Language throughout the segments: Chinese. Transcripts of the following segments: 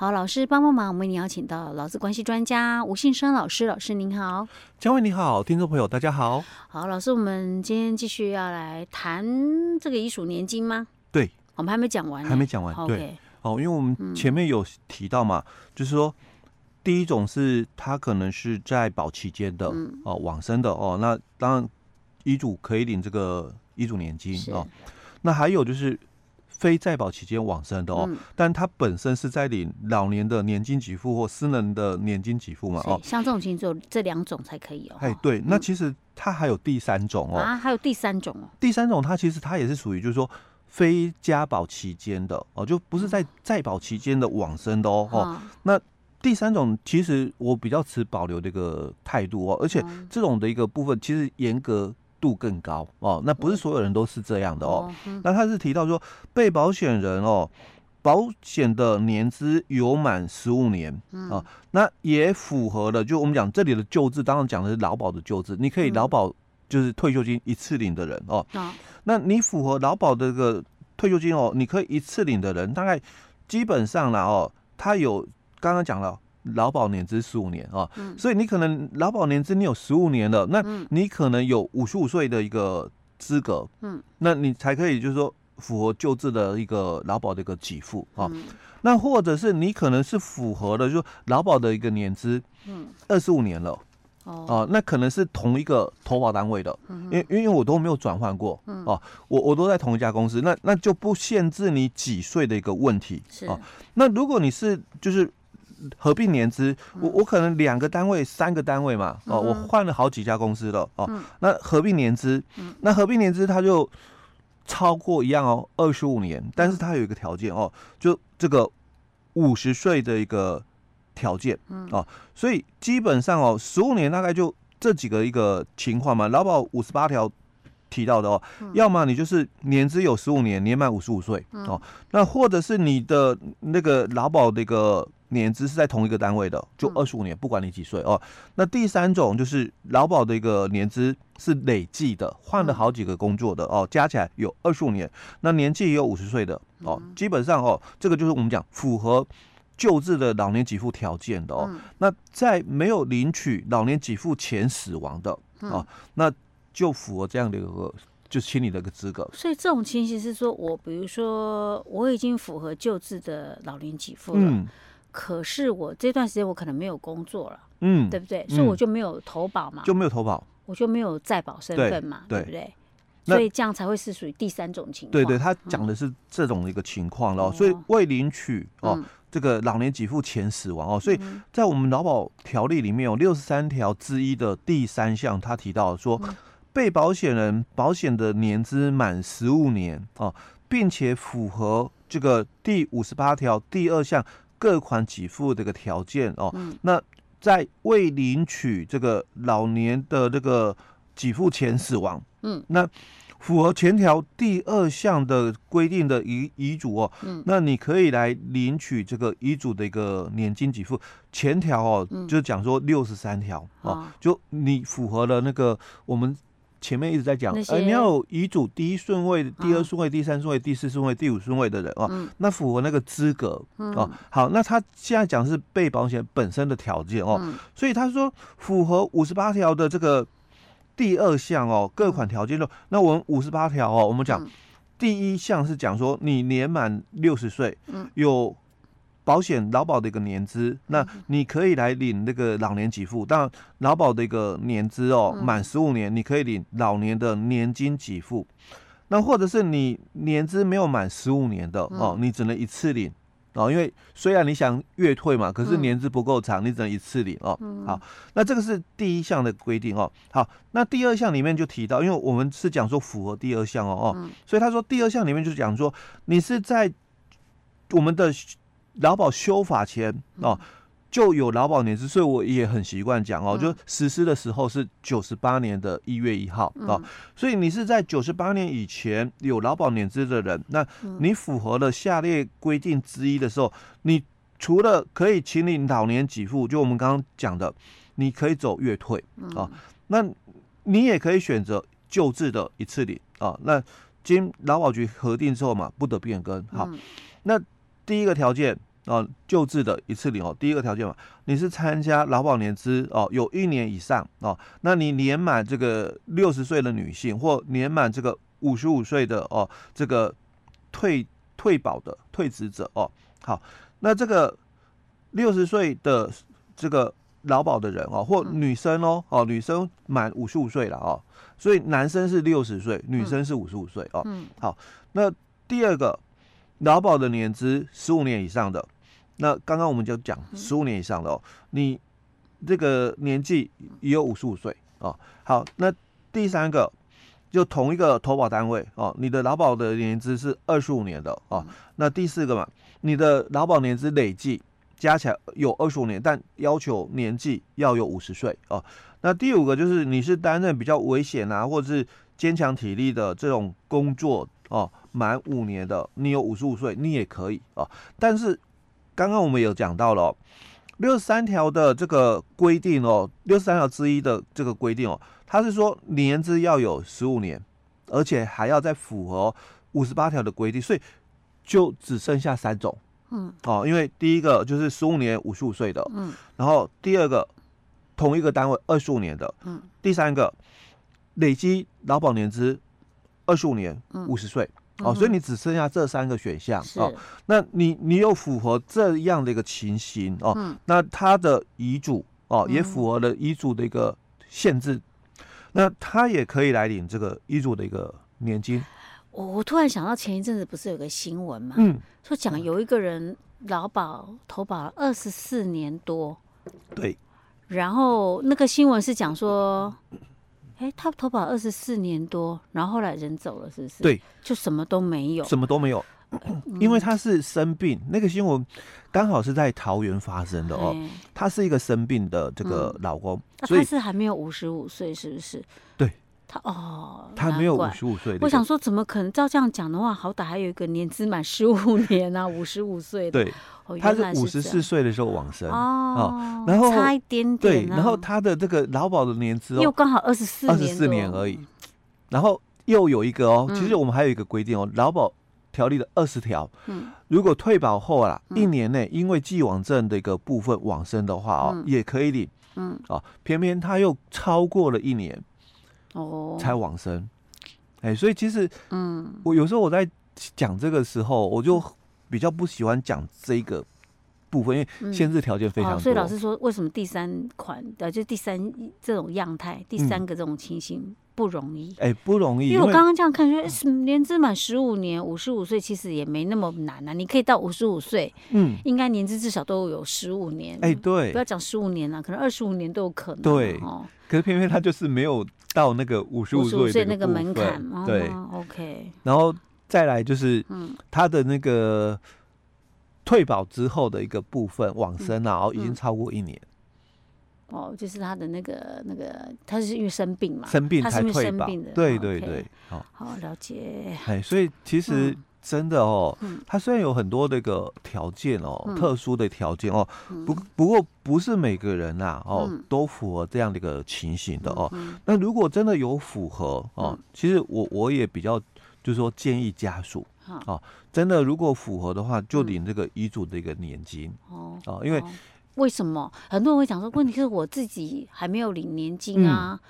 好，老师帮帮忙，我们为您邀请到劳资关系专家吴信生老师，老师您好，嘉惠你好，听众朋友大家好。好，老师，我们今天继续要来谈这个遗属年金吗？对，我们还没讲完，还没讲完。对，哦，因为我们前面有提到嘛，嗯、就是说第一种是他可能是在保期间的、嗯、哦，往生的哦，那当然遗嘱可以领这个遗嘱年金哦。那还有就是非在保期间往生的哦，嗯、但他本身是在领老年的年金给付或私人的年金给付嘛哦，像这种情况只有这两种才可以哦。哎，对，那其实它还有第三种哦，啊，还有第三种哦，第三种它其实它也是属于就是说非家保期间的哦，就不是在在保期间的往生的哦。哦，那第三种其实我比较持保留的一个态度哦，而且这种的一个部分其实严格。度更高哦，那不是所有人都是这样的哦。嗯、那他是提到说，被保险人哦，保险的年资有满十五年啊、嗯哦，那也符合了。就我们讲这里的旧制，当然讲的是劳保的旧制，你可以劳保就是退休金一次领的人哦。嗯、那你符合劳保的这个退休金哦，你可以一次领的人，大概基本上了哦，他有刚刚讲了。劳保年资十五年啊，嗯、所以你可能劳保年资你有十五年了，那你可能有五十五岁的一个资格，嗯，那你才可以就是说符合救治的一个劳保的一个给付啊。嗯、那或者是你可能是符合的，就是劳保的一个年资，嗯，二十五年了，哦、啊，那可能是同一个投保单位的，因为因为我都没有转换过，嗯，哦、啊，我我都在同一家公司，那那就不限制你几岁的一个问题，是。啊。那如果你是就是。合并年资，我我可能两个单位、三个单位嘛，哦，我换了好几家公司了，哦，那合并年资，那合并年资它就超过一样哦，二十五年，但是它有一个条件哦，就这个五十岁的一个条件，哦，所以基本上哦，十五年大概就这几个一个情况嘛，劳保五十八条提到的哦，要么你就是年资有十五年，年满五十五岁哦，那或者是你的那个劳保的一个。年资是在同一个单位的，就二十五年，不管你几岁哦。那第三种就是劳保的一个年资是累计的，换了好几个工作的哦，加起来有二十五年，那年纪也有五十岁的哦。基本上哦，这个就是我们讲符合救治的老年给付条件的哦。那在没有领取老年给付前死亡的哦，那就符合这样的一个就清理的一个资格。所以这种情形是说，我比如说我已经符合救治的老年给付了。嗯可是我这段时间我可能没有工作了，嗯，对不对？所以我就没有投保嘛，就没有投保，我就没有在保身份嘛，对不对？所以这样才会是属于第三种情况。对对，他讲的是这种一个情况咯。所以未领取哦，这个老年给付前死亡哦，所以在我们劳保条例里面有六十三条之一的第三项，他提到说，被保险人保险的年资满十五年哦，并且符合这个第五十八条第二项。各款给付这个条件哦，嗯、那在未领取这个老年的这个给付前死亡，嗯，那符合前条第二项的规定的遗遗嘱哦，嗯，那你可以来领取这个遗嘱的一个年金给付。前条哦，嗯、就是讲说六十三条哦，就你符合了那个我们。前面一直在讲，呃，你要有遗嘱第一顺位、第二顺位、第三顺位、第四顺位、第五顺位的人哦，那符合那个资格哦。好，那他现在讲是被保险本身的条件哦，所以他说符合五十八条的这个第二项哦，各款条件的。那我们五十八条哦，我们讲第一项是讲说你年满六十岁，有。保险劳保的一个年资，那你可以来领那个老年给付。当然，劳保的一个年资哦，满十五年，你可以领老年的年金给付。那或者是你年资没有满十五年的哦，你只能一次领哦。因为虽然你想月退嘛，可是年资不够长，你只能一次领哦。好，那这个是第一项的规定哦。好，那第二项里面就提到，因为我们是讲说符合第二项哦哦，所以他说第二项里面就是讲说你是在我们的。劳保修法前哦，就有劳保年资，所以我也很习惯讲哦，就实施的时候是九十八年的一月一号哦，所以你是在九十八年以前有劳保年资的人，那你符合了下列规定之一的时候，你除了可以请你老年给付，就我们刚刚讲的，你可以走月退啊，那你也可以选择旧制的一次领啊，那经劳保局核定之后嘛，不得变更。好，那第一个条件。哦，救治的一次领哦，第一个条件嘛，你是参加劳保年资哦，有一年以上哦，那你年满这个六十岁的女性或年满这个五十五岁的哦，这个退退保的退职者哦，好，那这个六十岁的这个劳保的人哦，或女生哦，哦，女生满五十五岁了哦，所以男生是六十岁，女生是五十五岁哦，嗯，好，那第二个劳保的年资十五年以上的。那刚刚我们就讲十五年以上的哦，你这个年纪也有五十五岁哦。好，那第三个就同一个投保单位哦，你的劳保的年资是二十五年的哦。那第四个嘛，你的劳保年资累计加起来有二十五年，但要求年纪要有五十岁哦。那第五个就是你是担任比较危险啊，或者是坚强体力的这种工作哦，满五年的，你有五十五岁，你也可以哦。但是刚刚我们有讲到了六十三条的这个规定哦，六十三条之一的这个规定哦，它是说年资要有十五年，而且还要再符合五十八条的规定，所以就只剩下三种，嗯，哦，因为第一个就是十五年五十五岁的，嗯，然后第二个同一个单位二十五年的，嗯，第三个累积劳保年资二十五年五十岁。哦，所以你只剩下这三个选项哦。那你你有符合这样的一个情形哦，嗯、那他的遗嘱哦也符合了遗嘱的一个限制，嗯、那他也可以来领这个遗嘱的一个年金。我我突然想到前一阵子不是有个新闻嘛，嗯，说讲有一个人劳保投保了二十四年多，对，然后那个新闻是讲说。哎，他投保二十四年多，然后后来人走了，是不是？对，就什么都没有，什么都没有，因为他是生病。那个新闻刚好是在桃园发生的哦。他是一个生病的这个老公，所以他是还没有五十五岁，是不是？对，他哦，他没有五十五岁。我想说，怎么可能？照这样讲的话，好歹还有一个年资满十五年啊，五十五岁的。对。他是五十四岁的时候往生哦，然后差一点点，对，然后他的这个劳保的年资哦，又刚好二十四二十四年而已，然后又有一个哦，其实我们还有一个规定哦，劳保条例的二十条，嗯，如果退保后啊，一年内因为既往症的一个部分往生的话哦，也可以领，嗯，哦，偏偏他又超过了一年哦才往生，哎，所以其实嗯，我有时候我在讲这个时候，我就。比较不喜欢讲这个部分，因为限制条件非常多。嗯哦、所以老师说，为什么第三款的就第三这种样态，第三个这种情形不容易？哎、不容易。因为我刚刚这样看，说年资满十五年，五十五岁其实也没那么难啊。你可以到五十五岁，嗯，应该年资至少都有十五年。哎、欸，对，不要讲十五年了，可能二十五年都有可能。对，哦，可是偏偏他就是没有到那个五十五岁那个门槛。对、哦、，OK。然后。再来就是，嗯，他的那个退保之后的一个部分往生啊，哦，已经超过一年。哦，就是他的那个那个，他是因为生病嘛，生病才退保。对对对，好，好了解。哎，所以其实真的哦，他虽然有很多那个条件哦，特殊的条件哦，不不过不是每个人呐哦都符合这样的一个情形的哦。那如果真的有符合哦，其实我我也比较。就是说，建议家属哦，真的如果符合的话，就领这个遗嘱的一个年金哦哦，因为为什么？很多人会讲说，问题是我自己还没有领年金啊？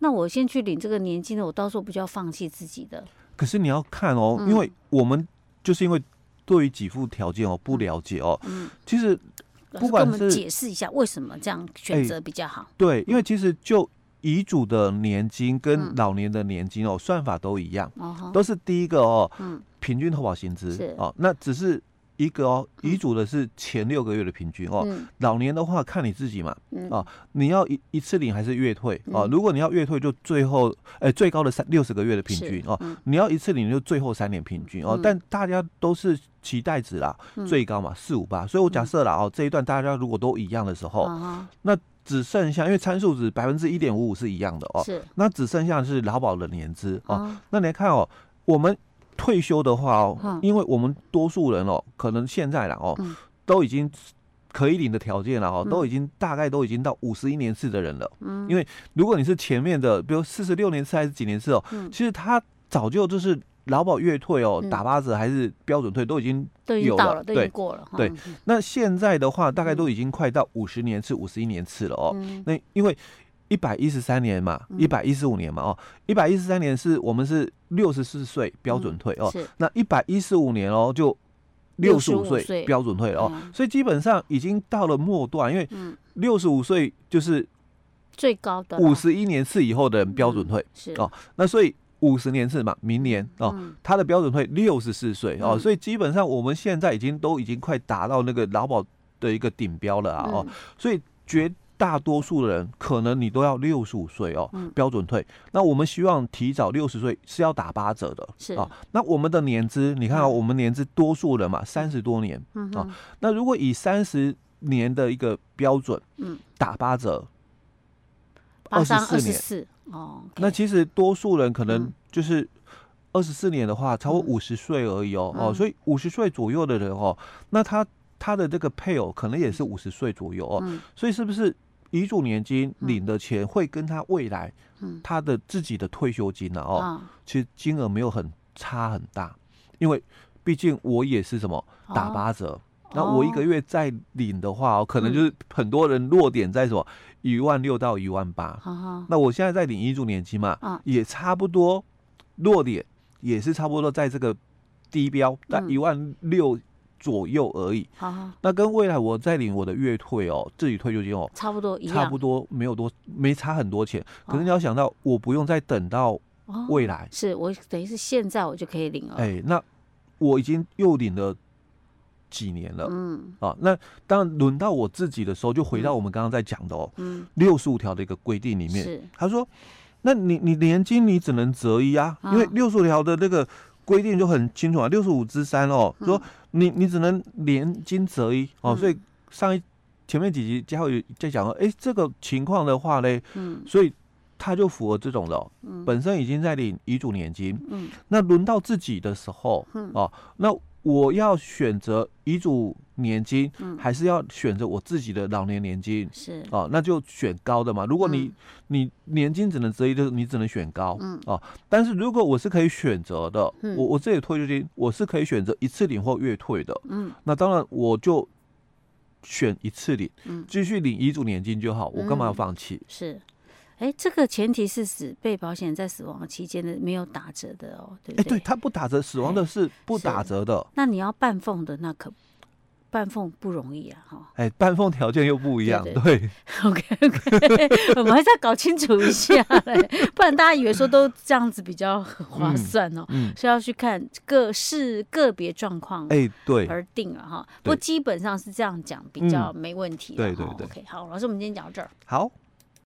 那我先去领这个年金呢，我到时候不就要放弃自己的？可是你要看哦，因为我们就是因为对于给付条件哦不了解哦，嗯，其实不管是解释一下为什么这样选择比较好？对，因为其实就。遗嘱的年金跟老年的年金哦，算法都一样，都是第一个哦，平均投保薪资哦，那只是一个哦，遗嘱的是前六个月的平均哦，老年的话看你自己嘛，哦，你要一一次领还是月退哦？如果你要月退，就最后哎最高的三六十个月的平均哦，你要一次领就最后三年平均哦，但大家都是期待值啦，最高嘛四五八，所以我假设了哦，这一段大家如果都一样的时候，那。只剩下，因为参数值百分之一点五五是一样的哦，是，那只剩下是劳保的年资哦。哦那你来看哦，我们退休的话哦，嗯、因为我们多数人哦，可能现在了哦，嗯、都已经可以领的条件了哦，嗯、都已经大概都已经到五十一年次的人了。嗯。因为如果你是前面的，比如四十六年次还是几年次哦，嗯、其实他早就就是劳保月退哦，打八折还是标准退都已经有了，对已经过了。对，那现在的话，大概都已经快到五十年次、五十一年次了哦。那因为一百一十三年嘛，一百一十五年嘛哦，一百一十三年是我们是六十四岁标准退哦，那一百一十五年哦就六十五岁标准退了哦，所以基本上已经到了末段，因为六十五岁就是最高的五十一年次以后的人标准退是。哦，那所以。五十年次嘛，明年哦，他的标准退六十四岁哦，所以基本上我们现在已经都已经快达到那个劳保的一个顶标了啊哦，所以绝大多数的人可能你都要六十五岁哦，标准退。那我们希望提早六十岁是要打八折的，是啊。那我们的年资，你看啊，我们年资多数人嘛，三十多年啊。那如果以三十年的一个标准，嗯，打八折，二十四年。哦，okay、那其实多数人可能就是二十四年的话，超过五十岁而已哦、嗯、哦，所以五十岁左右的人哦，那他他的这个配偶可能也是五十岁左右哦，嗯、所以是不是遗嘱年金领的钱会跟他未来他的自己的退休金呢、啊？哦，嗯、其实金额没有很差很大，因为毕竟我也是什么打八折。哦。那我一个月再领的话，哦，可能就是很多人落点在什么一万六到一万八。那我现在在领遗嘱年金嘛，也差不多落点也是差不多在这个低标在一万六左右而已。那跟未来我再领我的月退哦，自己退休金哦，差不多一样，差不多没有多没差很多钱。可是你要想到，我不用再等到未来，是我等于是现在我就可以领了。哎，那我已经又领了。几年了，嗯，啊，那当然轮到我自己的时候，就回到我们刚刚在讲的哦，嗯，六十五条的一个规定里面，是。他说，那你你年金你只能择一啊，因为六十五条的那个规定就很清楚啊，六十五之三哦，说你你只能连金择一哦，所以上一前面几集嘉慧在讲说，哎，这个情况的话呢，嗯，所以他就符合这种的，本身已经在领遗嘱年金，嗯，那轮到自己的时候，嗯，哦，那。我要选择遗嘱年金，嗯、还是要选择我自己的老年年金？是哦，那就选高的嘛。如果你、嗯、你年金只能择一，就是你只能选高。嗯哦，但是如果我是可以选择的，嗯、我我自己退休金我是可以选择一次领或月退的。嗯，那当然我就选一次领，嗯，继续领遗嘱年金就好。我干嘛要放弃？是。哎，这个前提是死被保险在死亡期间的没有打折的哦，对不对？哎，对，他不打折，死亡的是不打折的。那你要半俸的，那可半俸不容易啊，哈。哎，半俸条件又不一样，对。OK OK，我们还是要搞清楚一下嘞，不然大家以为说都这样子比较划算哦，嗯，是要去看各是个别状况，哎，对，而定了哈。不过基本上是这样讲，比较没问题。对对对。OK，好，老师，我们今天讲到这儿。好。